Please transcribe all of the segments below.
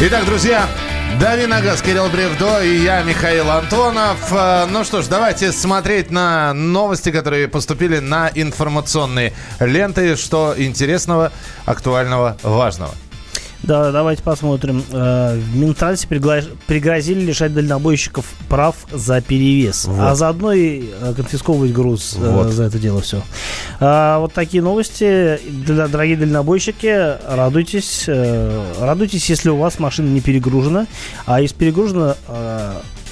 Итак, друзья, Дави на газ, Кирилл Бревдо и я, Михаил Антонов. Э, ну что ж, давайте смотреть на новости, которые поступили на информационные ленты. Что интересного, актуального, важного. Да, давайте посмотрим. Э, в Минтрансе пригрозили лишать дальнобойщиков прав за перевес, вот. а заодно и э, конфисковывать груз э, вот. за это дело все. Вот такие новости. Дорогие дальнобойщики, радуйтесь. Радуйтесь, если у вас машина не перегружена. А если перегружена,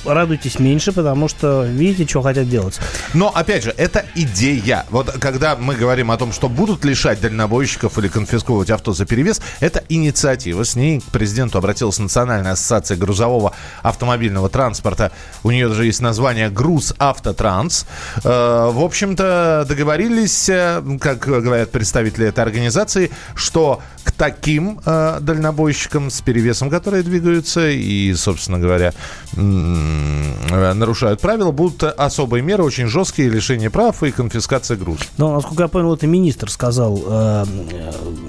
радуйтесь меньше, потому что видите, что хотят делать. Но, опять же, это идея. Вот когда мы говорим о том, что будут лишать дальнобойщиков или конфисковывать авто за перевес, это инициатива. С ней к президенту обратилась Национальная ассоциация грузового автомобильного транспорта. У нее даже есть название «Груз Автотранс». Э, в общем-то, договорились, э, как говорят представители этой организации, что к таким э, дальнобойщикам с перевесом, которые двигаются и, собственно говоря, нарушают правила, будут особые меры, очень жесткие, лишение прав и конфискация груза. Но, насколько я понял, это министр сказал, э,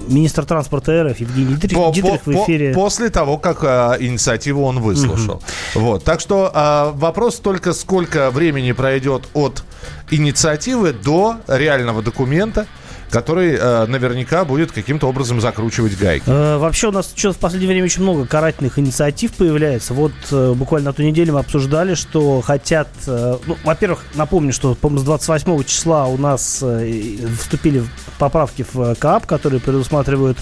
министр транспорта РФ Евгений Дитрих, по, Дитрих по, в эфире. По, после того, как э, инициативу он выслушал. Угу. Вот. Так что э, вопрос только, сколько времени пройдет от инициативы до реального документа, который э, наверняка будет каким-то образом закручивать гайки. Э, вообще у нас что в последнее время очень много карательных инициатив появляется. Вот э, буквально на ту неделю мы обсуждали, что хотят... Э, ну, во-первых, напомню, что, по с 28 числа у нас э, вступили поправки в КАП, которые предусматривают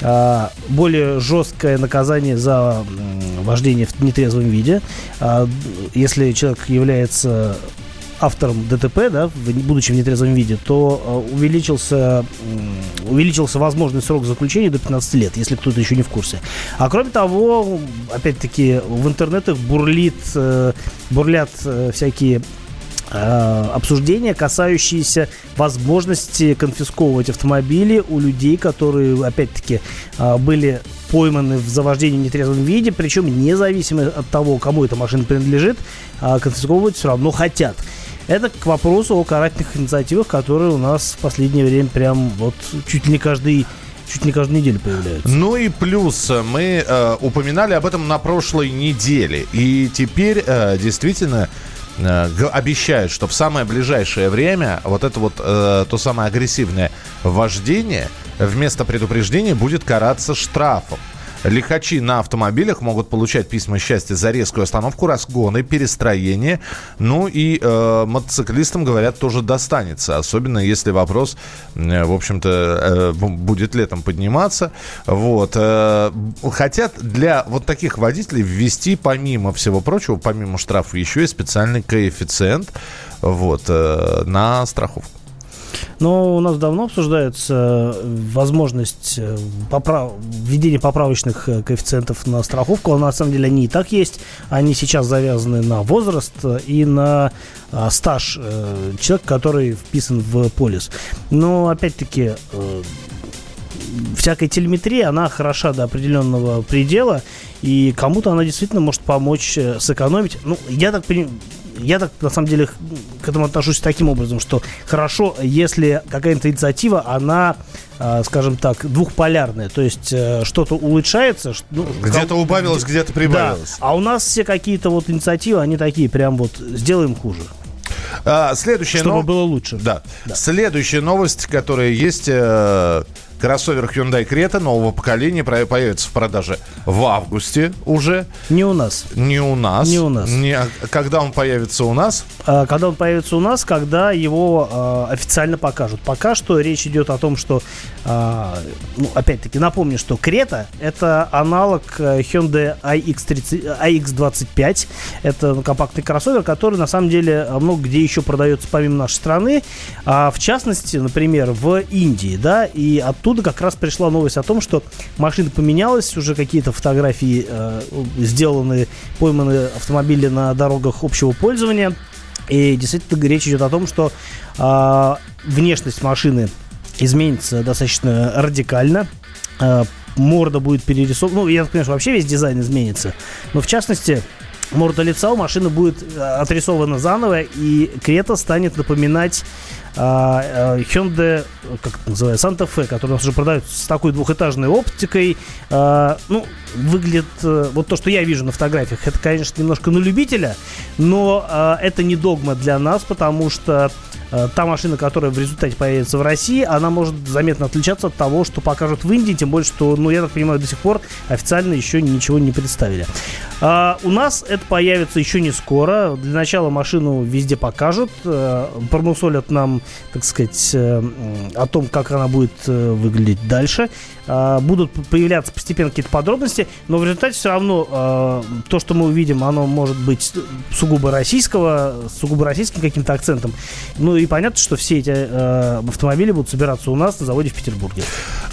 э, более жесткое наказание за вождение в нетрезвом виде. А, если человек является автором ДТП, да, будучи в нетрезвом виде, то э, увеличился, увеличился возможный срок заключения до 15 лет, если кто-то еще не в курсе. А кроме того, опять-таки, в интернетах бурлит, э, бурлят э, всякие обсуждения, касающиеся возможности конфисковывать автомобили у людей, которые, опять-таки, были пойманы в завождении в нетрезвом виде, причем независимо от того, кому эта машина принадлежит, конфисковывать все равно хотят. Это к вопросу о карательных инициативах, которые у нас в последнее время прям вот чуть ли не каждый чуть не каждую неделю появляются. Ну и плюс э, мы э, упоминали об этом на прошлой неделе. И теперь э, действительно э, обещают, что в самое ближайшее время вот это вот э, то самое агрессивное вождение вместо предупреждения будет караться штрафом. Лихачи на автомобилях могут получать письма счастья за резкую остановку, разгоны, перестроение. Ну и э, мотоциклистам, говорят, тоже достанется. Особенно если вопрос, э, в общем-то, э, будет летом подниматься. Вот. Э, хотят для вот таких водителей ввести, помимо всего прочего, помимо штрафа, еще и специальный коэффициент вот, э, на страховку. Но у нас давно обсуждается возможность э, поправ... введения поправочных э, коэффициентов на страховку. На самом деле они и так есть. Они сейчас завязаны на возраст и на а, стаж э, человека, который вписан в полис. Но опять-таки всякая телеметрия, она хороша до определенного предела, и кому-то она действительно может помочь сэкономить. Ну, я так понимаю, я так, на самом деле, к этому отношусь таким образом, что хорошо, если какая-то инициатива, она, э, скажем так, двухполярная. То есть э, что-то улучшается. Ну, где-то убавилось, где- то прибавилось. Да. А у нас все какие-то вот инициативы, они такие, прям вот, сделаем хуже. А, следующая Чтобы нов... было лучше. Да. да. Следующая новость, которая есть... Э Кроссовер Hyundai Creta нового поколения появится в продаже в августе уже. Не у нас. Не у нас. Не у нас. Не, а когда он появится у нас? А, когда он появится у нас, когда его а, официально покажут. Пока что речь идет о том, что, а, ну, опять-таки, напомню, что Крета это аналог э, Hyundai iX30, iX25. Это компактный кроссовер, который на самом деле много где еще продается помимо нашей страны. А, в частности, например, в Индии, да, и оттуда оттуда как раз пришла новость о том, что машина поменялась, уже какие-то фотографии э, сделаны, пойманы автомобили на дорогах общего пользования. И действительно речь идет о том, что э, внешность машины изменится достаточно радикально. Э, морда будет перерисована. Ну, я так понимаю, что вообще весь дизайн изменится. Но в частности, морда лица у машины будет э, отрисована заново, и Крета станет напоминать Hyundai, как называется, Santa Fe, который у нас уже продают с такой двухэтажной оптикой. Ну, выглядит, вот то, что я вижу на фотографиях, это, конечно, немножко на любителя, но это не догма для нас, потому что Э, та машина, которая в результате появится в России, она может заметно отличаться от того, что покажут в Индии, тем более, что, ну, я так понимаю, до сих пор официально еще ничего не представили. А, у нас это появится еще не скоро. Для начала машину везде покажут, а, промусолят нам, так сказать, а, о том, как она будет а, выглядеть дальше. А, будут появляться постепенно какие-то подробности, но в результате все равно а, то, что мы увидим, оно может быть сугубо российского, сугубо российским каким-то акцентом. Ну и понятно, что все эти э, автомобили будут собираться у нас на заводе в Петербурге.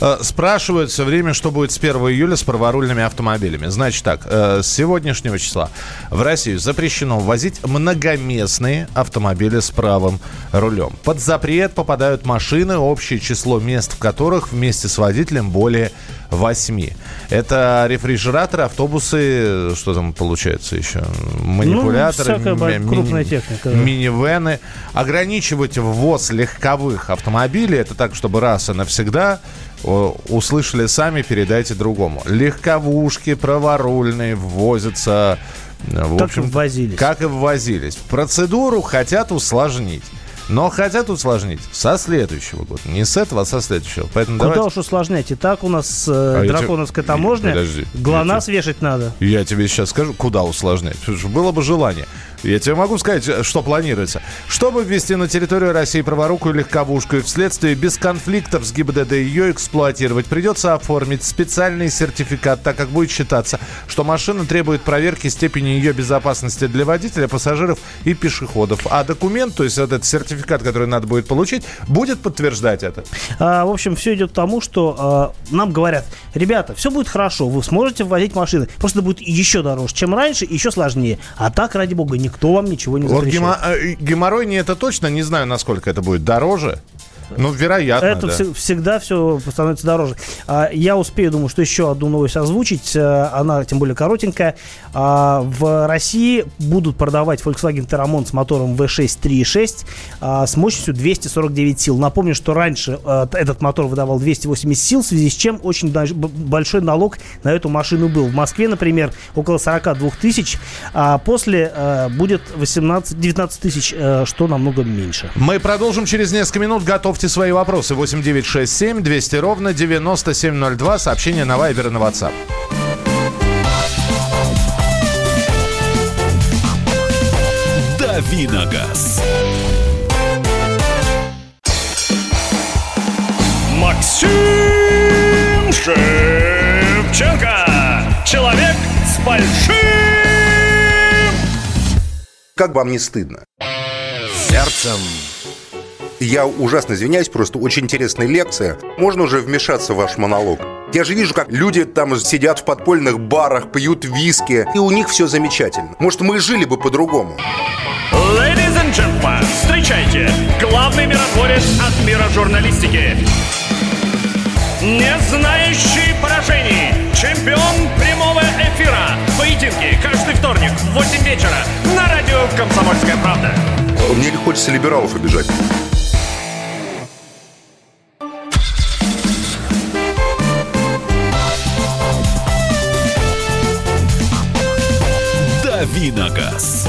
Э, спрашивают все время, что будет с 1 июля с праворульными автомобилями. Значит так, э, с сегодняшнего числа в Россию запрещено ввозить многоместные автомобили с правым рулем. Под запрет попадают машины, общее число мест в которых вместе с водителем более 8. Это рефрижераторы, автобусы, что там получается еще? Манипуляторы, ну, ми- крупная техника. Да. Минивены. Ограничивать ввоз легковых автомобилей, это так, чтобы раз и навсегда услышали сами, передайте другому. Легковушки праворульные ввозятся в как общем, и ввозились. Как и ввозились. Процедуру хотят усложнить. Но хотят усложнить со следующего года. Не с этого, а со следующего. Поэтому Куда давайте... уж усложнять? И так у нас э, а драконовская тебе... таможня. Подожди. ГЛОНАСС тебе... вешать надо. Я тебе сейчас скажу, куда усложнять. Было бы желание. Я тебе могу сказать, что планируется. Чтобы ввести на территорию России праворукую легковушку и вследствие без конфликтов с ГИБДД ее эксплуатировать, придется оформить специальный сертификат, так как будет считаться, что машина требует проверки степени ее безопасности для водителя, пассажиров и пешеходов. А документ, то есть этот сертификат, который надо будет получить, будет подтверждать это. А, в общем, все идет к тому, что а, нам говорят, ребята, все будет хорошо, вы сможете ввозить машины, просто будет еще дороже, чем раньше, еще сложнее. А так, ради бога, не никто вам ничего не запрещает. Вот э, геморрой не это точно, не знаю, насколько это будет дороже. Ну, вероятно, Это да. вс- всегда все становится дороже. А, я успею, думаю, что еще одну новость озвучить. А, она, тем более, коротенькая. А, в России будут продавать Volkswagen Terramon с мотором V6 3.6 а, с мощностью 249 сил. Напомню, что раньше а, этот мотор выдавал 280 сил, в связи с чем очень большой налог на эту машину был. В Москве, например, около 42 тысяч, а после а, будет 18, 19 тысяч, а, что намного меньше. Мы продолжим через несколько минут. Готов Готовьте свои вопросы. 8967 200 ровно 9702. Сообщение на Вайбер и на WhatsApp. Давиногаз. Максим Шевченко. Человек с большим... Как вам не стыдно? Сердцем я ужасно извиняюсь, просто очень интересная лекция. Можно уже вмешаться в ваш монолог? Я же вижу, как люди там сидят в подпольных барах, пьют виски, и у них все замечательно. Может, мы жили бы по-другому. Ladies and gentlemen, встречайте, главный миротворец от мира журналистики. Не знающий поражений, чемпион прямого эфира. Поединки каждый вторник в 8 вечера на радио «Комсомольская правда». Мне не хочется либералов обижать. Давиногаз.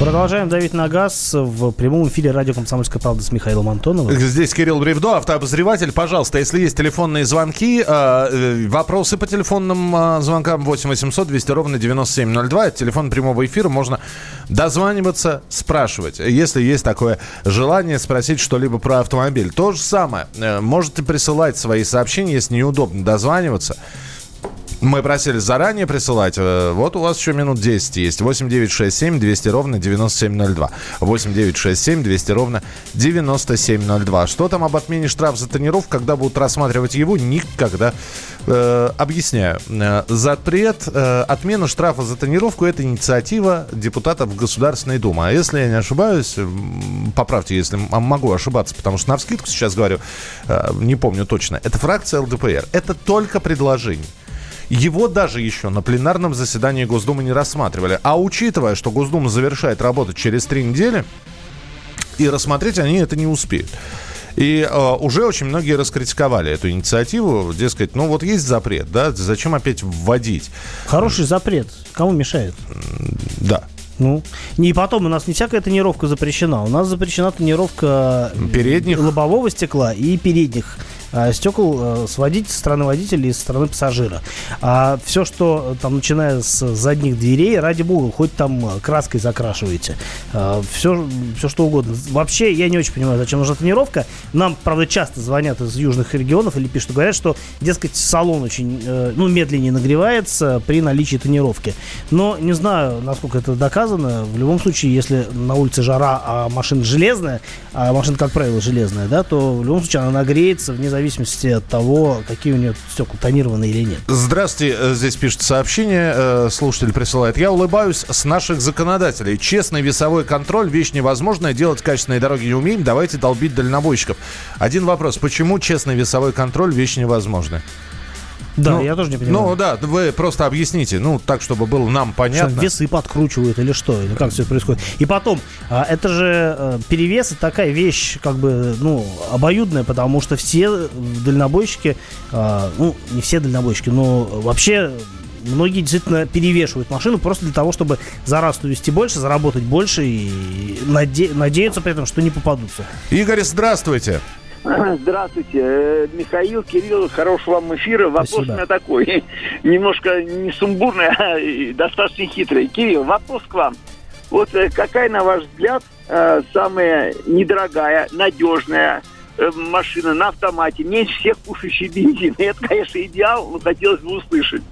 Продолжаем давить на газ в прямом эфире радио «Комсомольская правда» с Михаилом Антоновым. Здесь Кирилл Бревдо, автообозреватель. Пожалуйста, если есть телефонные звонки, э, э вопросы по телефонным э, звонкам 8 800 200 ровно 9702. Это телефон прямого эфира. Можно дозваниваться, спрашивать. Если есть такое желание спросить что-либо про автомобиль. То же самое. Можете присылать свои сообщения, если неудобно дозваниваться. Мы просили заранее присылать. Э, вот у вас еще минут 10 есть. 8 9 6 7 200 ровно 9702. 8 9 6 7 200 ровно 9702. Что там об отмене штраф за тренировку, когда будут рассматривать его, никогда. Э, объясняю. Э, запрет, э, отмена штрафа за тренировку – это инициатива депутатов Государственной Думы. А если я не ошибаюсь, поправьте, если могу ошибаться, потому что на вскидку сейчас говорю, э, не помню точно, это фракция ЛДПР. Это только предложение. Его даже еще на пленарном заседании Госдумы не рассматривали. А учитывая, что Госдума завершает работу через три недели, и рассмотреть они это не успеют. И э, уже очень многие раскритиковали эту инициативу, дескать, ну вот есть запрет, да, зачем опять вводить? Хороший запрет. Кому мешает? Да. Ну, и потом у нас не всякая тонировка запрещена. У нас запрещена тонировка Передних. лобового стекла и передних стекол а, с водителя, стороны водителя и со стороны пассажира. А все, что э, там, начиная с задних дверей, ради бога, хоть там а, краской закрашиваете. А, все, все что угодно. Вообще, я не очень понимаю, зачем нужна тонировка. Нам, правда, часто звонят из южных регионов или пишут, говорят, что, дескать, салон очень, э, ну, медленнее нагревается при наличии тонировки. Но не знаю, насколько это доказано. В любом случае, если на улице жара, а машина железная, а машина, как правило, железная, да, то в любом случае она нагреется вне зависимости от того, какие у нее стекла тонированы или нет. Здравствуйте, э, здесь пишет сообщение, э, слушатель присылает. Я улыбаюсь с наших законодателей. Честный весовой контроль – вещь невозможная, делать качественные дороги не умеем, давайте долбить дальнобойщиков. Один вопрос, почему честный весовой контроль – вещь невозможная? Да, Ну, я тоже не понимаю. Ну да, вы просто объясните, ну так, чтобы было нам Что, понятно. весы подкручивают или что? Или как все это происходит? И потом, а, это же э, перевес это такая вещь, как бы, ну, обоюдная, потому что все дальнобойщики, а, ну, не все дальнобойщики, но вообще многие действительно перевешивают машину просто для того, чтобы за раз увезти больше, заработать больше и наде- надеяться при этом, что не попадутся. Игорь, здравствуйте. Здравствуйте, э, Михаил, Кирилл, хорошего вам эфира. Вопрос Спасибо. у меня такой, немножко не сумбурный, а достаточно хитрый. Кирилл, вопрос к вам. Вот э, какая, на ваш взгляд, э, самая недорогая, надежная машина на автомате, меньше всех кушающий бензин? Это, конечно, идеал, но хотелось бы услышать.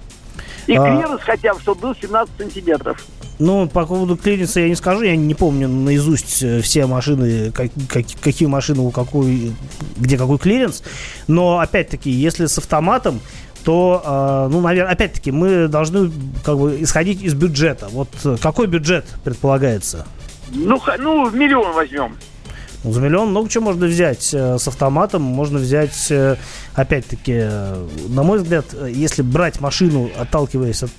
И А. клиренс хотя бы, чтобы был 17 сантиметров. Ну, по поводу клиренса я не скажу, я не помню наизусть э, все машины, как- как- какие машины у какой, где какой клиренс. Но, опять-таки, если с автоматом, то, э, ну, наверное, опять-таки, мы должны как бы исходить из бюджета. Вот э, какой бюджет предполагается? Ну, ну, миллион возьмем. За миллион много чего можно взять э, с автоматом. Можно взять, э, опять-таки, э, на мой взгляд, если брать машину, отталкиваясь от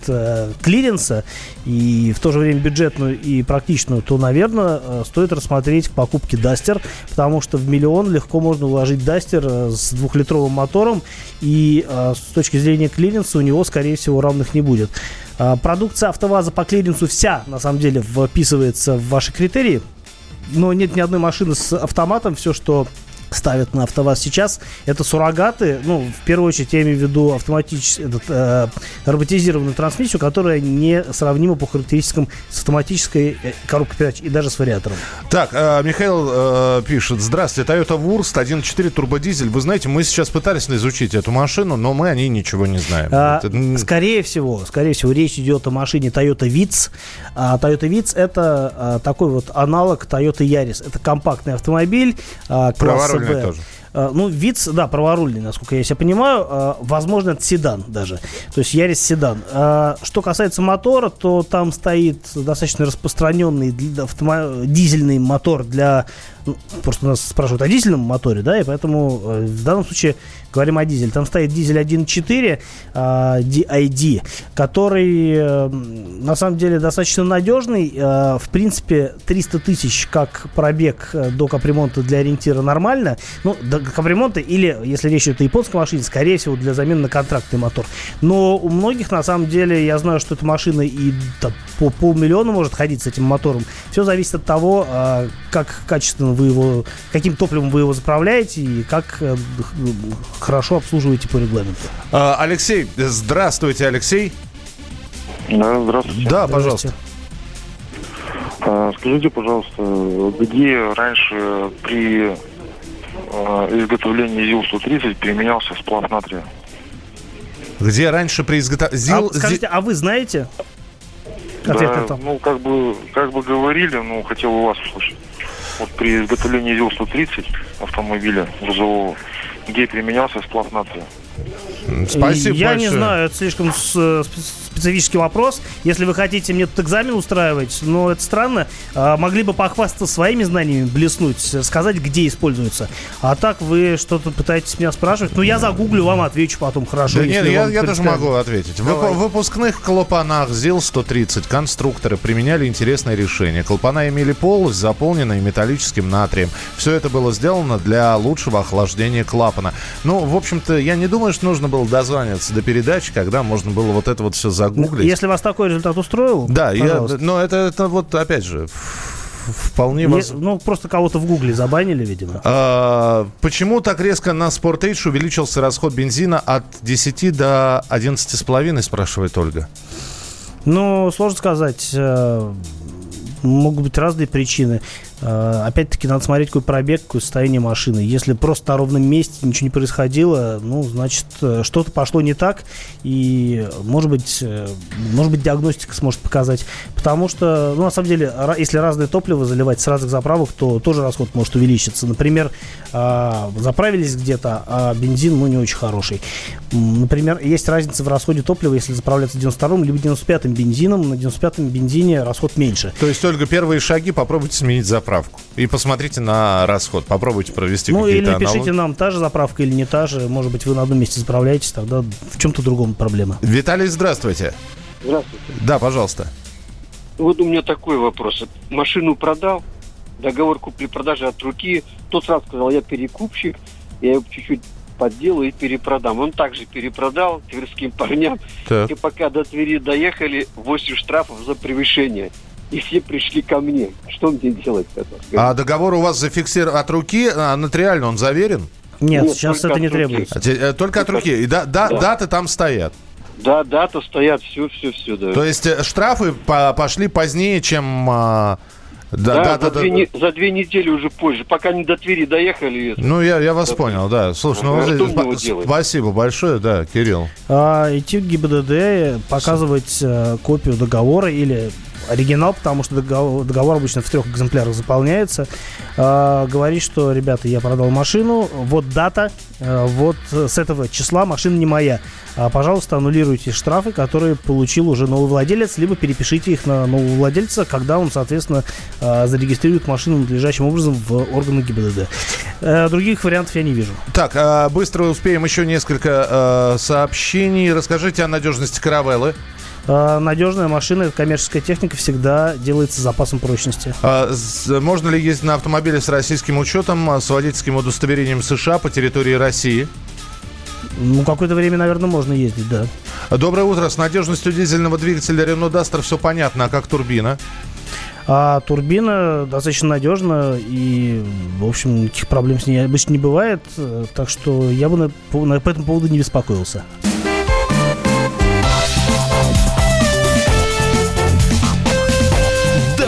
клиренса, и в то же время бюджетную и практичную, то, наверное, стоит рассмотреть к покупке Дастер, потому что в миллион легко можно уложить Дастер с двухлитровым мотором, и с точки зрения клиренса у него, скорее всего, равных не будет. Продукция АвтоВАЗа по клиренсу вся, на самом деле, вписывается в ваши критерии но нет ни одной машины с автоматом. Все, что ставят на АвтоВАЗ сейчас, это суррогаты. Ну, в первую очередь, я имею в виду автоматическую, этот, э, роботизированную трансмиссию, которая не сравнима по характеристикам с автоматической э, коробкой передач и даже с вариатором. Так, э, Михаил э, пишет. Здравствуйте, Toyota Wurst 1.4 турбодизель. Вы знаете, мы сейчас пытались изучить эту машину, но мы о ней ничего не знаем. А, Это, скорее всего, скорее всего, речь идет о машине Toyota Vitz. А Toyota Vitz это а, такой вот аналог Toyota Yaris. Это компактный автомобиль а, класса Б. тоже. А, Ну, Виц, да, праворульный, насколько я себя понимаю. А, Возможно, это седан даже. То есть Ярис седан. А, Что касается мотора, то там стоит достаточно распространенный дизельный мотор для... ну, Просто нас спрашивают о дизельном моторе, да, и поэтому э, в данном случае говорим о дизеле. Там стоит дизель 1.4 а, DID, который э, на самом деле достаточно надежный. Э, В принципе, 300 тысяч как пробег э, до капремонта для ориентира нормально. Ну, до капремонта или, если речь идет о японской машине, скорее всего, для замены на контрактный мотор. Но у многих, на самом деле, я знаю, что эта машина и по полмиллиона может ходить с этим мотором. Все зависит от того, как качественно вы его, каким топливом вы его заправляете и как э, хорошо обслуживаете по регламенту. Алексей, здравствуйте, Алексей. Да, здравствуйте. Да, пожалуйста. А, Скажите, пожалуйста, где раньше при а, изготовлении ЗИЛ-130 применялся сплав натрия? Где раньше при изготовлении... А, скажите, а вы знаете? Ответ на Да, это. ну, как бы, как бы говорили, ну, хотел у вас услышать. Вот при изготовлении ЗИЛ-130 автомобиля грузового, где применялся сплав натрия? Спасибо Я большое. не знаю, это слишком э, спе- специфический вопрос. Если вы хотите мне тут экзамен устраивать, но это странно, а, могли бы похвастаться своими знаниями, блеснуть, сказать, где используется. А так вы что-то пытаетесь меня спрашивать. Ну, я загуглю, вам отвечу потом, хорошо. Да нет, я, я даже могу ответить. В Давай. выпускных клапанах ЗИЛ-130 конструкторы применяли интересное решение. Клапана имели полость, заполненные металлическим натрием. Все это было сделано для лучшего охлаждения клапана. Ну, в общем-то, я не думаю, что нужно было дозваниваться до передачи, когда можно было вот это вот все загуглить. Если вас такой результат устроил, Да, я, но это, это вот, опять же, вполне Не- воз- ну, просто кого-то в гугле забанили, видимо. А, почему так резко на Sportage увеличился расход бензина от 10 до 11,5, спрашивает Ольга. Ну, сложно сказать. э, Могут быть разные причины. Э, Опять-таки, надо смотреть, какой пробег, какое состояние машины. Если просто на ровном месте ничего не происходило, ну, значит, э, что-то пошло не так. И, может быть, э, может быть, диагностика сможет показать. Потому что, ну, на самом деле, если разное топливо заливать с разных заправок, то тоже расход может увеличиться. Например, заправились где-то, а бензин, ну, не очень хороший. Например, есть разница в расходе топлива, если заправляться 92-м либо 95-м бензином. На 95-м бензине расход меньше. То есть, Ольга, первые шаги попробуйте сменить заправку. И посмотрите на расход. Попробуйте провести Ну, или какие-то напишите аналоги. нам, та же заправка или не та же. Может быть, вы на одном месте заправляетесь, тогда в чем-то другом проблема. Виталий, здравствуйте. Здравствуйте. Да, пожалуйста. Вот у меня такой вопрос. Машину продал, договор купли-продажи от руки. Тот сразу сказал, я перекупщик, я его чуть-чуть подделаю и перепродам. Он также перепродал тверским парням. Так. И пока до Твери доехали, 8 штрафов за превышение. И все пришли ко мне. Что мне делать? это? А договор у вас зафиксирован от руки, а нотариально он заверен? Нет, Нет, сейчас только это не руки. требуется. А те- э, Только от руки. И да, да- Да. даты там стоят. Да, дата стоят, все, все, все. Да, То есть э, штрафы по- пошли позднее, чем... а, да, Да, да, за, да, две, да. не- за две недели уже позже. Пока не до Твери доехали. это- Ну, я, я вас Да. понял, да. Слушай, ну, мне его спа- делать? спасибо большое, да, Кирилл. А, идти в ГИБДД, показывать э, копию договора или оригинал, потому что договор, договор обычно в трех экземплярах заполняется. А, говорить, что, ребята, я продал машину, вот дата, э, вот с этого числа машина не моя. А, пожалуйста, аннулируйте штрафы, которые получил уже новый владелец, либо перепишите их на нового владельца, когда он, соответственно, э, зарегистрирует машину надлежащим образом в органы ГИБДД. Э, других вариантов я не вижу. Так, а, быстро успеем еще несколько э, сообщений. Расскажите о надежности каравеллы. А, Надежная машина, это коммерческая техника, всегда делается с запасом прочности. А, можно ли ездить на автомобиле с российским учетом, а, с водительским удостоверением США по территории России? Ну, какое-то время, наверное, можно ездить, да. Доброе утро. С надежностью дизельного двигателя Renault Duster все понятно. А как турбина? А турбина достаточно надежна, и, в общем, никаких проблем с ней обычно не бывает. э, Так что я бы на, на- по этому поводу не беспокоился.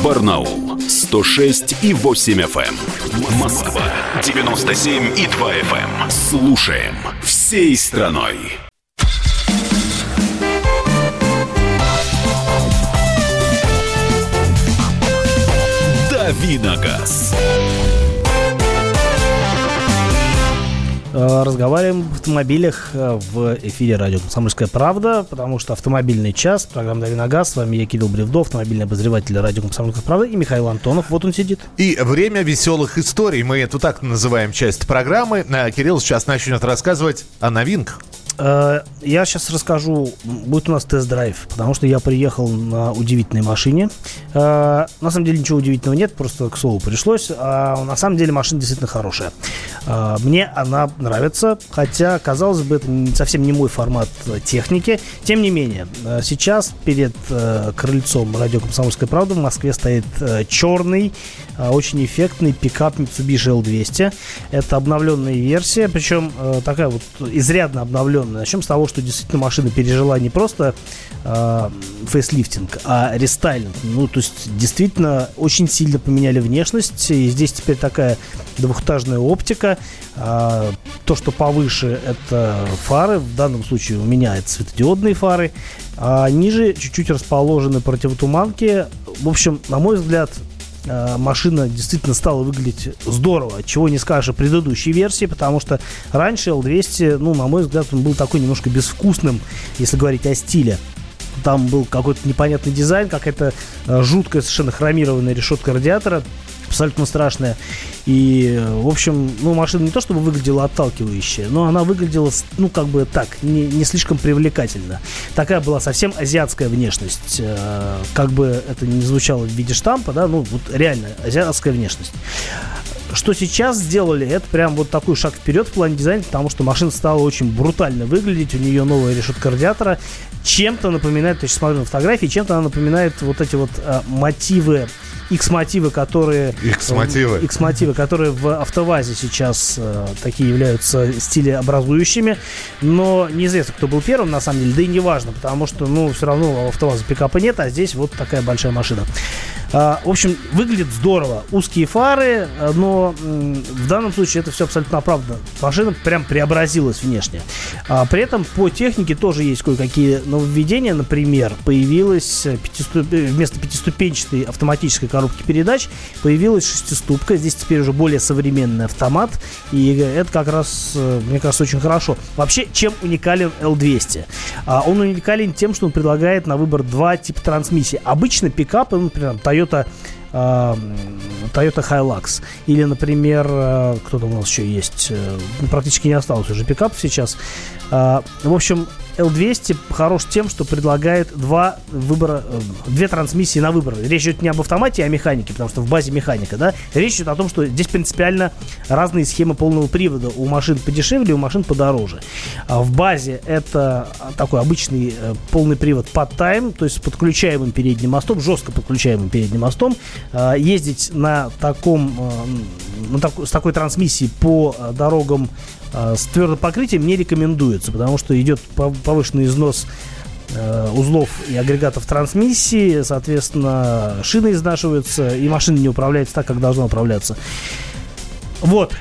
Барнаул 106 и 8 FM. Москва 97 и 2 FM. Слушаем всей страной. Давиногаз. Разговариваем об автомобилях э, в эфире радио «Комсомольская правда», потому что автомобильный час, программа «Дави на газ». С вами я, Кирилл Бревдов, автомобильный обозреватель радио «Комсомольская правда» и Михаил Антонов. Вот он сидит. И время веселых историй. Мы эту так называем часть программы. А Кирилл сейчас начнет рассказывать о новинках. Э, Я сейчас расскажу, будет у нас тест-драйв, потому что я приехал на удивительной машине. Э, На самом деле ничего удивительного нет, просто к слову пришлось. А на самом деле машина действительно хорошая. Э, Мне она нравится, хотя, казалось бы, это совсем не мой формат техники. Тем не менее, сейчас перед крыльцом радио «Комсомольская правда» в Москве стоит черный, очень эффектный пикап Mitsubishi L200. Это обновленная версия, причем э, такая вот изрядно обновленная Начнем с того, что действительно машина пережила не просто э, фейслифтинг, а рестайлинг. Ну, то есть, действительно, очень сильно поменяли внешность. И здесь теперь такая двухэтажная оптика. А, то, что повыше, это фары. В данном случае у меня это светодиодные фары. А ниже чуть-чуть расположены противотуманки. В общем, на мой взгляд, а, машина действительно стала выглядеть здорово, чего не скажешь о предыдущей версии, потому что раньше L200, ну, на мой взгляд, он был такой немножко безвкусным, если говорить о стиле. Там был какой-то непонятный дизайн, какая-то а, жуткая совершенно хромированная решетка радиатора, абсолютно страшная. И, в общем, ну, машина не то чтобы выглядела отталкивающая, но она выглядела, ну, как бы так, не, не слишком привлекательно. Такая была совсем азиатская внешность. Э, как бы это не звучало в виде штампа, да, ну, вот реально азиатская внешность. Что сейчас сделали, это прям вот такой шаг вперед в плане дизайна, потому что машина стала очень брутально выглядеть, у нее новая решетка радиатора, чем-то напоминает, то есть смотрю на фотографии, чем-то она напоминает вот эти вот э, мотивы X-мотивы, которые... X-мотивы. X-мотивы, которые в автовазе сейчас э, такие являются стилеобразующими. Но неизвестно, кто был первым, на самом деле. Да и не важно, потому что, ну, все равно у автоваза пикапа нет, а здесь вот такая большая машина. А, в общем, выглядит здорово. Узкие фары, э, но в данном случае это все абсолютно оправдано. Машина прям преобразилась внешне. А, при этом по технике тоже есть кое-какие нововведения. Например, появилась пятиступ... вместо пятиступенчатой автоматической коробки передач появилась шестиступка. Здесь теперь уже более современный автомат. И это как раз, э, мне кажется, очень хорошо. Вообще, чем уникален L200? А, он уникален тем, что он предлагает на выбор два типа трансмиссии. Обычно пикапы, ну, например, Toyota э, Toyota Hilux. Или, например, э, кто-то у нас еще есть, э, практически не осталось уже пикапов сейчас. Э, в общем, L200 хорош тем, что предлагает два выбора, э, две трансмиссии на выбор. Речь идет не об автомате, а о механике, потому что в базе механика, да. Речь идет о том, что здесь принципиально разные схемы полного привода. У машин подешевле, у машин подороже. А в базе это такой обычный э, полный привод под тайм, то есть с подключаемым передним мостом, жестко подключаемым передним мостом. Э, ездить на таком, на так, с такой трансмиссией по дорогам с твердым покрытием не рекомендуется, потому что идет повышенный износ э, узлов и агрегатов трансмиссии, соответственно, шины изнашиваются, и машина не управляется так, как должна управляться. Вот.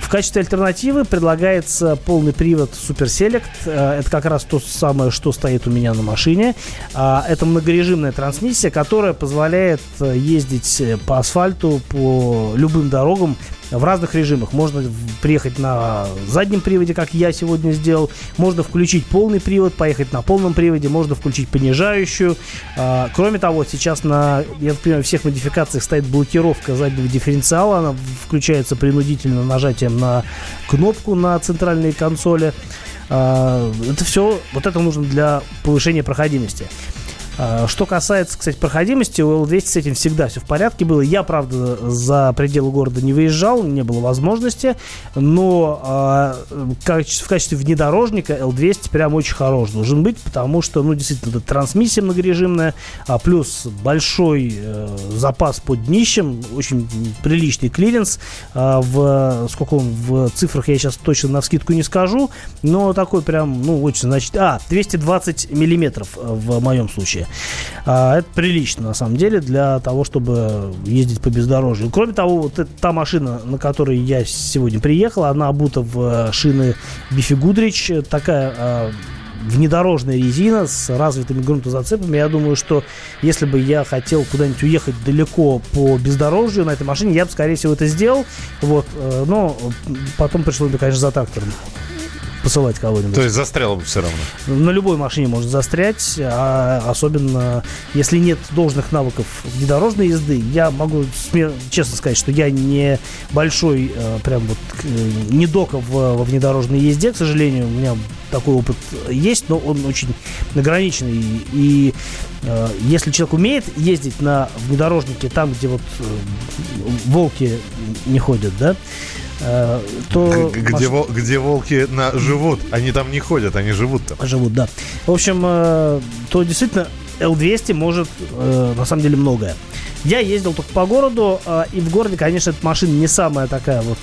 В качестве альтернативы предлагается полный привод Super Select. Э, это как раз то самое, что стоит у меня на машине. А, это многорежимная трансмиссия, которая позволяет э, ездить по асфальту, по любым дорогам в разных режимах. Можно приехать на заднем приводе, как я сегодня сделал. Можно включить полный привод, поехать на полном приводе. Можно включить понижающую. А, кроме того, сейчас на, я понимаю, всех модификациях стоит блокировка заднего дифференциала. Она включается принудительно нажатием на кнопку на центральной консоли. А, это все, вот это нужно для повышения проходимости. А, что касается, кстати, проходимости, у L200 с этим всегда все в порядке было. Я, правда, за пределы города не выезжал, не было возможности, но а, в качестве внедорожника L200 прям очень хорош должен быть, потому что, ну, действительно, это трансмиссия многорежимная, а плюс большой э, запас под днищем, очень приличный клиренс. В, сколько он в цифрах, я сейчас точно навскидку не скажу, но такой прям, ну, очень, значит, а, 220 миллиметров в моем случае. А, это прилично, на самом деле, для того, чтобы ездить по бездорожью. Кроме того, вот эта, та машина, на которой я сегодня приехал, она обута в шины Бифи Гудрич. Такая а, внедорожная резина с развитыми грунтозацепами. Я думаю, что если бы я хотел куда-нибудь уехать далеко по бездорожью на этой машине, я бы, скорее всего, это сделал. Вот, э, но потом пришлось бы, конечно, за трактором посылать кого-нибудь. То есть застрял бы все равно? На любой машине может застрять, а особенно если нет должных навыков внедорожной езды. Я могу честно сказать, что я не большой э, прям вот э, не дока во внедорожной езде, к сожалению. У меня такой опыт есть, но он очень ограниченный. И э, если человек умеет ездить на внедорожнике там, где вот э, волки не ходят, да, то... Где, маш... где волки на... живут, они там не ходят, они живут там. Живут, да. В общем, э, то действительно L200 может э, на самом деле многое. Я ездил только по городу, и в городе, конечно, эта машина не самая такая вот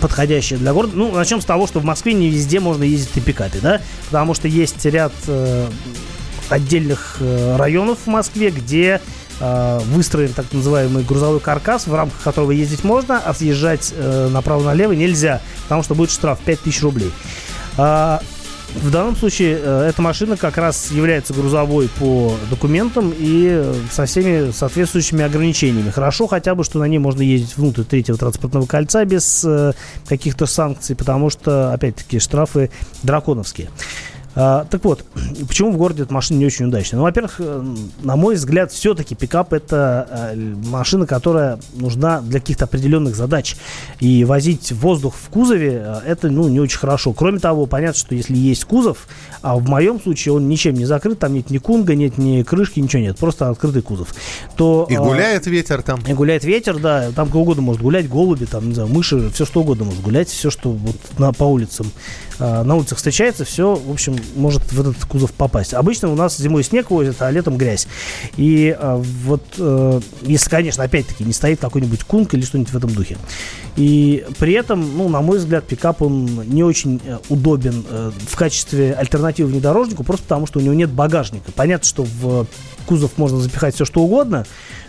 подходящее для города. Ну, начнем с того, что в Москве не везде можно ездить на пикапе, да, потому что есть ряд э, отдельных э, районов в Москве, где э, выстроен так называемый грузовой каркас, в рамках которого ездить можно, а съезжать э, направо-налево нельзя, потому что будет штраф 5000 рублей. А, в данном случае э, эта машина как раз является грузовой по документам и э, со всеми соответствующими ограничениями. Хорошо хотя бы, что на ней можно ездить внутрь третьего транспортного кольца без э, каких-то санкций, потому что, опять-таки, штрафы драконовские. А, так вот, почему в городе эта машина не очень удачная? Ну, во-первых, э, на мой взгляд, все-таки пикап это э, машина, которая нужна для каких-то определенных задач. И возить воздух в кузове э, это ну, не очень хорошо. Кроме того, понятно, что если есть кузов, а в моем случае он ничем не закрыт, там нет ни кунга, нет ни крышки, ничего нет, просто открытый кузов. То, И гуляет ветер там. и гуляет ветер, да, там кого угодно может гулять, голуби, там, не знаю, мыши, все что угодно может гулять, все, что вот на, по улицам, на улицах встречается, все, в общем, может в этот кузов попасть. Обычно у нас зимой снег возят, а летом грязь. И э, вот, э, если, конечно, опять-таки не стоит какой-нибудь кунг или что-нибудь в этом духе. И при этом, ну, на мой взгляд, пикап, он не очень э, удобен э, в качестве альтернативы внедорожнику, просто потому что у него нет багажника. Понятно, что в кузов можно запихать все, что угодно,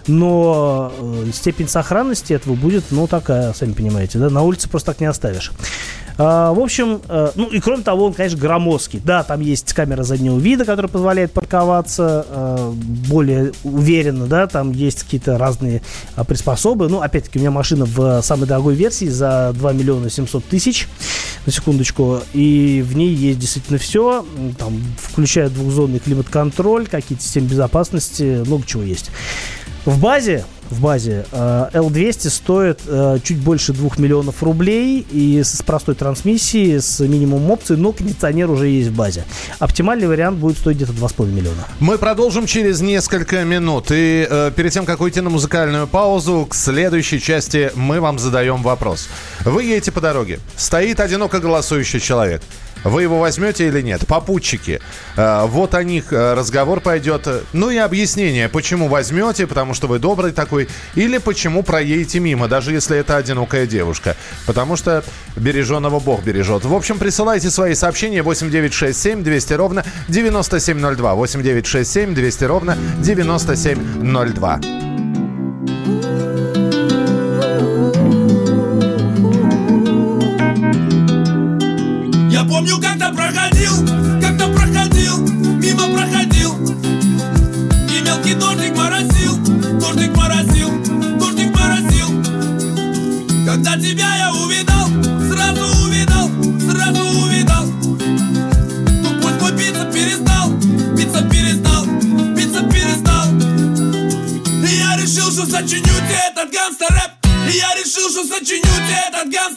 но э, степень сохранности этого будет, ну, такая, сами понимаете, да, на улице просто так не оставишь. А, в общем, э, ну и кроме того, он, конечно, громоздкий. Да, там есть камера заднего вида, которая позволяет парковаться э, более уверенно, да, там есть какие-то разные а, приспособы. Ну, опять-таки, у меня машина в самой дорогой версии за 2 миллиона 700 тысяч, на секундочку, и в ней есть действительно все, там, включая двухзонный климат-контроль, какие-то системы безопасности, много чего есть. В базе, в базе э, L200 стоит э, чуть больше 2 миллионов рублей и с простой трансмиссией, с минимумом опций, но кондиционер уже есть в базе. Оптимальный вариант будет стоить где-то 2,5 миллиона. Мы продолжим через несколько минут. И э, перед тем, как уйти на музыкальную паузу, к следующей части мы вам задаем вопрос. Вы едете по дороге. Стоит одиноко голосующий человек. Вы его возьмете или нет? Попутчики. Э, вот о них э, разговор пойдет. Ну и объяснение, почему возьмете, потому что вы добрый такой, или почему проедете мимо, даже если это одинокая девушка. Потому что береженого Бог бережет. В общем, присылайте свои сообщения 8967 200 ровно 9702. 8967 200 ровно 9702. Тебе этот гангстер-рэп И я решил, что сочиню тебе этот гангстер-рэп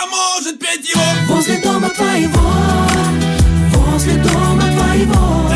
поможет петь его. Возле дома твоего, возле дома твоего.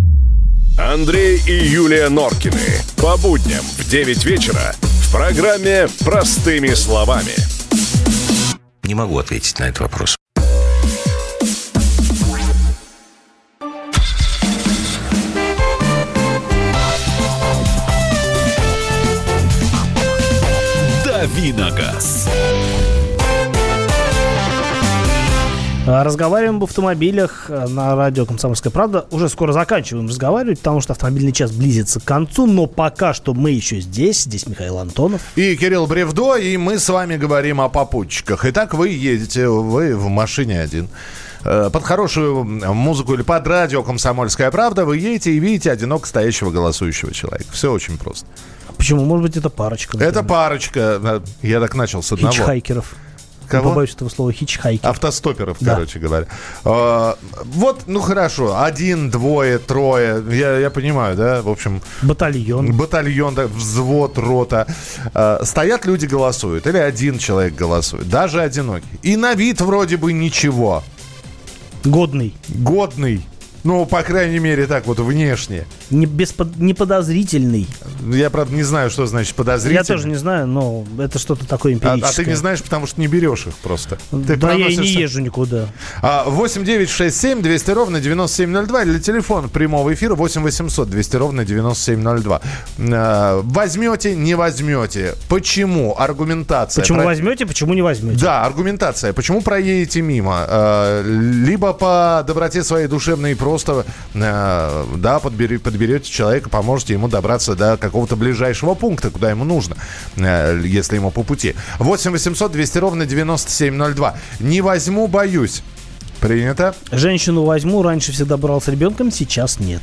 Андрей и Юлия Норкины. По будням в 9 вечера в программе «Простыми словами». Не могу ответить на этот вопрос. Давиногаз. Разговариваем об автомобилях э, на радио «Комсомольская правда». Уже скоро заканчиваем разговаривать, потому что автомобильный час близится к концу. Но пока что мы еще здесь. Здесь Михаил Антонов. И Кирилл Бревдо, и мы с вами говорим о попутчиках. Итак, вы едете, вы в машине один. Э, Под хорошую музыку или под радио «Комсомольская правда» вы едете и видите одиноко стоящего голосующего человека. Все очень просто. Почему? Может быть, это парочка. Это парочка. э, Я так начал с одного. Хичхайкеров. Кого? Побоюсь этого слова, хичхайкер. Автостоперов, Да. короче говоря. А, вот, ну хорошо, один, двое, трое, я, я понимаю, да, в общем... Батальон. Батальон, да, взвод, рота. А, стоят люди, голосуют, или один человек голосует, даже одинокий. И на вид вроде бы ничего. Годный. Годный. Ну, по крайней мере, так вот внешне. Не, беспод- неподозрительный. Я, правда, не знаю, что значит подозрительный. Я тоже не знаю, но это что-то такое А, эмпирическое. а ты не знаешь, потому что не берешь их просто. Ты да, я и не езжу никуда. А, 8 9 6 7 200 ровно 9702 или телефон прямого эфира 8 800 200 ровно 9702. А, возьмете, не возьмете. Почему? Аргументация. Почему Про- возьмете, почему не возьмете? Да, аргументация. Почему проедете мимо? А, либо по доброте своей душевной просто, а, да, подбери- подберете человека, поможете ему добраться до какого-то ближайшего пункта, куда ему нужно, а, если ему по пути. 8 800 200 ровно 9702. Не возьму, боюсь. Принято. Женщину возьму, раньше всегда брал с ребенком, сейчас нет.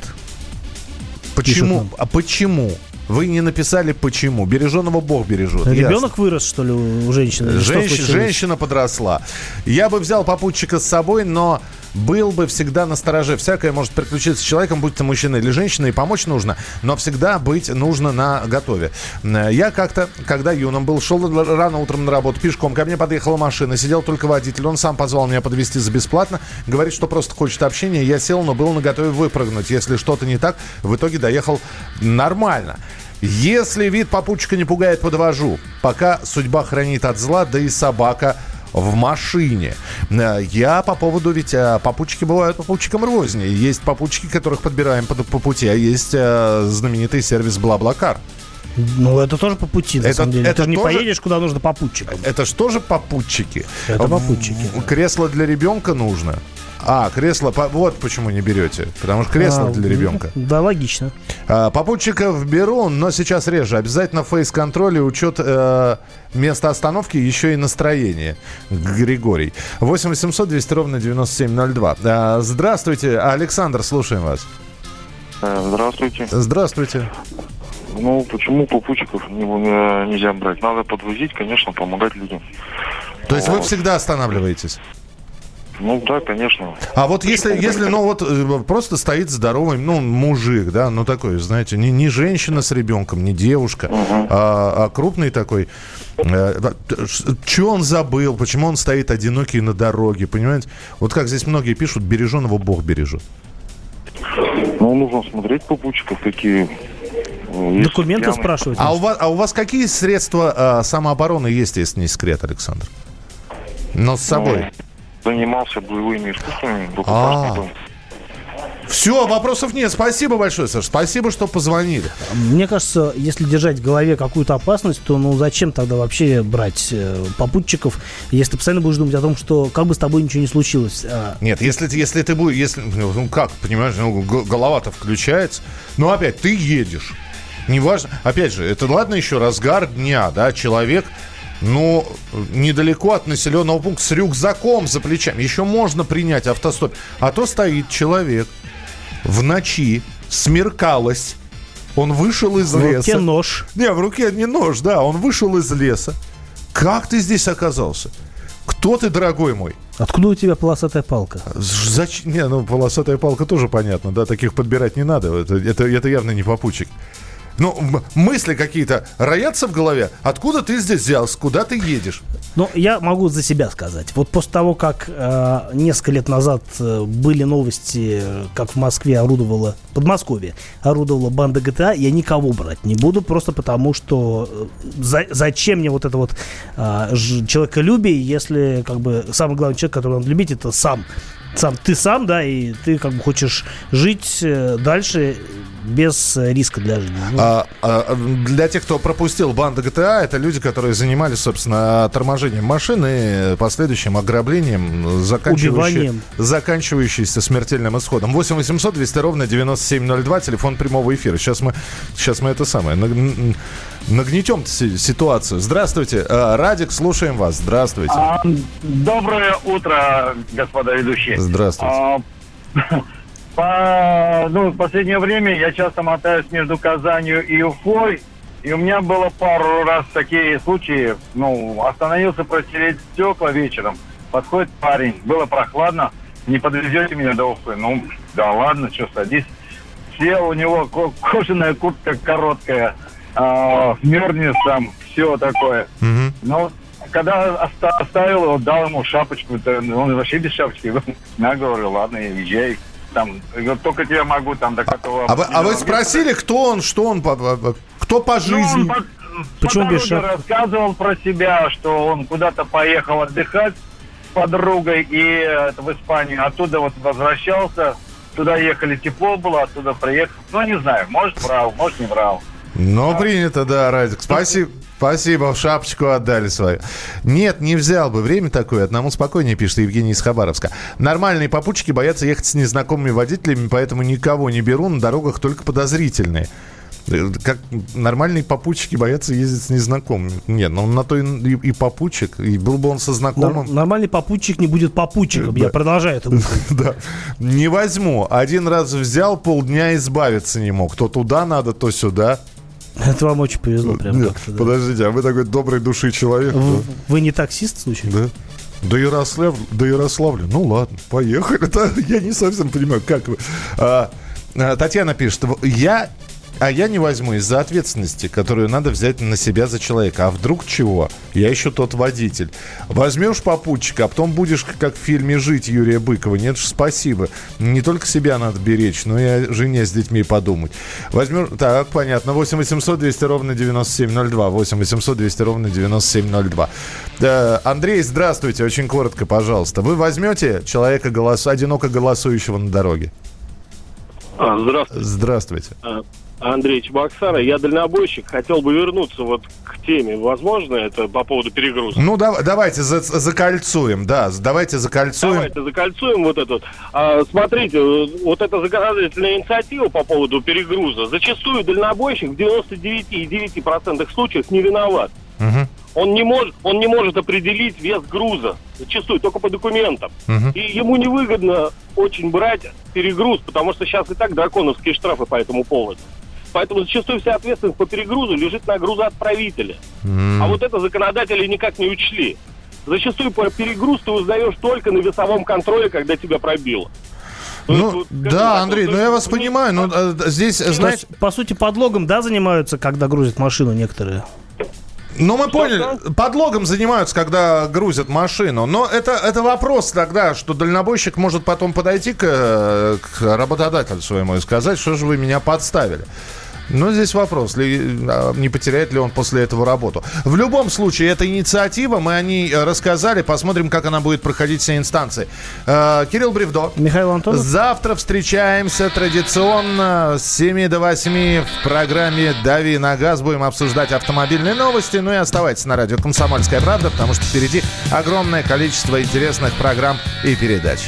Почему? А почему? Вы не написали почему. Береженого Бог бережет. Ребенок Ясно. вырос, что ли, у женщины? Женщ- женщина подросла. Я бы взял попутчика с собой, но был бы всегда на стороже. Всякое может приключиться с человеком, будь то мужчина или женщина, и помочь нужно, но всегда быть нужно на готове. Э, Я как-то, когда юным был, шел рано утром на работу пешком, ко мне подъехала машина, сидел только водитель, он сам позвал меня подвезти за бесплатно, говорит, что просто хочет общения, я сел, но был на готове выпрыгнуть. Если что-то не так, в итоге доехал нормально. Если вид попутчика не пугает, подвожу. Пока судьба хранит от зла, да и собака в машине. Э, Я по поводу, ведь э, попутчики бывают попутчиком розни. Есть попутчики, которых подбираем по, по пути, а есть э, знаменитый сервис Блаблакар. Ну, это тоже по пути, на Это- самом деле. это Ты же не тоже- поедешь, куда нужно попутчиком. Это ж тоже попутчики. Это попутчики, В- Кресло для ребенка нужно. А, кресло, по- вот почему не берете. Потому что кресло А, для ну, ребенка. Да, логично. А, Попутчиков беру, но сейчас реже. Обязательно фейс-контроль и учет э, места остановки, еще и настроение. Григорий. 8 800 200 ровно 9702. А, здравствуйте, Александр, слушаем вас. Э, Здравствуйте. Здравствуйте. Ну, почему попутчиков не- э, нельзя брать? Надо подвозить, конечно, помогать людям. То есть вы Вот. всегда останавливаетесь? Ну, да, конечно. А вот если, если ну вот э, просто стоит здоровый, ну, мужик, да, ну такой, знаете, не, не женщина с ребенком, не девушка, а, а крупный такой, что он забыл, почему он стоит одинокий на дороге, понимаете? Вот как здесь многие пишут, береженого Бог бережет. Ну, нужно смотреть попутчиков, какие... Документы пьяные. спрашивать. А у вас, а у вас какие средства э, самообороны есть, если не секрет, Александр? Но с собой. Ну, занимался боевыми искусствами, А. Все, вопросов нет. Спасибо большое, Саш. Спасибо, что позвонили. Мне кажется, если держать в голове какую-то опасность, то ну зачем тогда вообще брать э, попутчиков, если ты постоянно будешь думать о том, что как бы с тобой ничего не случилось. А, Нет, если, ты- если ты будешь, если, ну как, понимаешь, ну, голова-то включается. Ну опять, ты едешь. Неважно, опять же, это ладно еще разгар дня, да, человек, ну, недалеко от населенного пункта с рюкзаком за плечами. Еще можно принять автостоп. А то стоит человек в ночи, смеркалось, он вышел из В руке леса. нож. Не, в руке не нож, да, он вышел из леса. Как ты здесь оказался? Кто ты, дорогой мой? Откуда у тебя полосатая палка? Зачем? Не, ну, полосатая палка тоже понятно, да, таких подбирать не надо. Это, это, это явно не попутчик. Ну, мысли какие-то роятся в голове. Откуда ты здесь взялся? Куда ты едешь? Ну, я могу за себя сказать. Вот после того, как э, несколько лет назад э, были новости, как в Москве орудовала, Подмосковье орудовала банда GTA, я никого брать не буду, просто потому что э, за- зачем мне вот это вот э, ж- человеколюбие, если как бы самый главный человек, который надо любить, это сам. Сам, ты сам, да, и ты как бы хочешь жить э, дальше без э, риска для жизни. Ну, А, а, для тех, кто пропустил банду GTA, это люди, которые занимались, собственно, торможением машины, последующим ограблением, заканчивающие- Убиванием. заканчивающийся смертельным исходом. 8 800 200 ровно 9702, телефон прямого эфира. Сейчас мы, сейчас мы это самое, нагнетем си- ситуацию. Здравствуйте, А, Радик, слушаем вас. Здравствуйте. А, Доброе утро, господа ведущие. Здравствуйте. А, По, ну, в последнее время я часто мотаюсь между Казанью и Уфой, и у меня было пару раз такие случаи. Ну, остановился протереть стекла вечером, подходит парень, было прохладно, не подвезете меня до Уфы? Ну, да ладно, что, садись. Сел, у него ко- кожаная куртка короткая, а, мерзнет там, все такое. Но когда оста- оставил его, дал ему шапочку, он вообще без шапочки. Я говорю, ладно, езжай. Там, говорю, только тебя могу там до какого... А вы, а вы спросили, кто он, что он, по- кто по Ну, жизни? он по, Почему по дороге рассказывал про себя, что он куда-то поехал отдыхать с подругой и э, в Испанию. Оттуда вот возвращался. Туда ехали, тепло было, оттуда приехал. Ну, не знаю, может, врал, может, не врал. Ну, принято, да, Радик. Спасибо. Спасибо, шапочку отдали свою. Нет, не взял бы. Время такое. Одному спокойнее, пишет Евгений из Хабаровска. Нормальные попутчики боятся ехать с незнакомыми водителями, поэтому никого не беру. На дорогах только подозрительные. Э, Как нормальные попутчики боятся ездить с незнакомыми. Нет, ну на то и, и- и попутчик. И был бы он со знакомым. Нор- нормальный попутчик не будет попутчиком. Я Да. продолжаю это. Да. Не возьму. Один раз взял, полдня избавиться не мог. То туда надо, то сюда. Это вам очень повезло прям Нет, как-то, да. подождите, а вы такой доброй души человек. В- да? Вы не таксист, случайно? Да. До Ярославля, до Ярославля. Ну ладно, поехали. Да, я не совсем понимаю, как вы. А, а, Татьяна пишет, «В- я, а я не возьму из-за ответственности, которую надо взять на себя за человека. А вдруг чего? Я еще тот водитель. Возьмешь попутчика, а потом будешь, как в фильме «Жить» Юрия Быкова. Нет ж, спасибо. Не только себя надо беречь, но и о жене с детьми подумать. Возьмешь... Так, понятно. 8 800 200 ровно 9702. 8 800 200 ровно 9702. Да, Андрей, здравствуйте. Очень коротко, пожалуйста. Вы возьмете человека, голос... одиноко голосующего на дороге? А, здравствуйте. Здравствуйте. Андрей Чебоксара. Я дальнобойщик. Хотел бы вернуться вот к теме. Возможно, это по поводу перегруза? Ну, да- давайте за- закольцуем. Да, давайте закольцуем. Давайте закольцуем вот этот. А, смотрите, вот эта законодательная инициатива по поводу перегруза. Зачастую дальнобойщик в 99,9% случаев не виноват. Мгм. Он не, может, он не может определить вес груза. Зачастую только по документам. Мгм. И ему невыгодно очень брать перегруз, потому что сейчас и так драконовские штрафы по этому поводу. Поэтому зачастую вся ответственность по перегрузу лежит на грузоотправителе. А вот это законодатели никак не учли. Зачастую по перегруз ты узнаешь только на весовом контроле, когда тебя пробило. Ну, да, Андрей, ну я вас понимаю, но э, здесь, То знаете... есть, по сути, подлогом, да, занимаются, когда грузят машину некоторые? Ну, мы поняли, подлогом занимаются, когда грузят машину. Но это, это вопрос тогда, что дальнобойщик может потом подойти к, э, к работодателю своему и сказать, что же вы меня подставили. Ну, здесь вопрос, а, не потеряет ли он после этого работу. В любом случае, это инициатива, мы о ней э, рассказали, посмотрим, как она будет проходить все инстанции. Э, Кирилл Бревдо. Михаил Антонов. Завтра встречаемся традиционно с 7 до 8 в программе «Дави на газ». Будем обсуждать автомобильные новости. Ну и оставайтесь на радио «Комсомольская правда», потому что впереди огромное количество интересных программ и передач.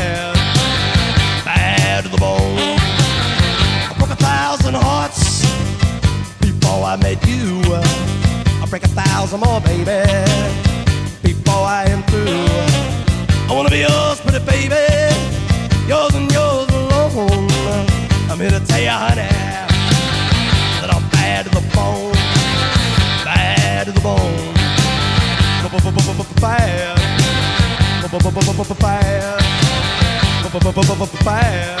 Bye.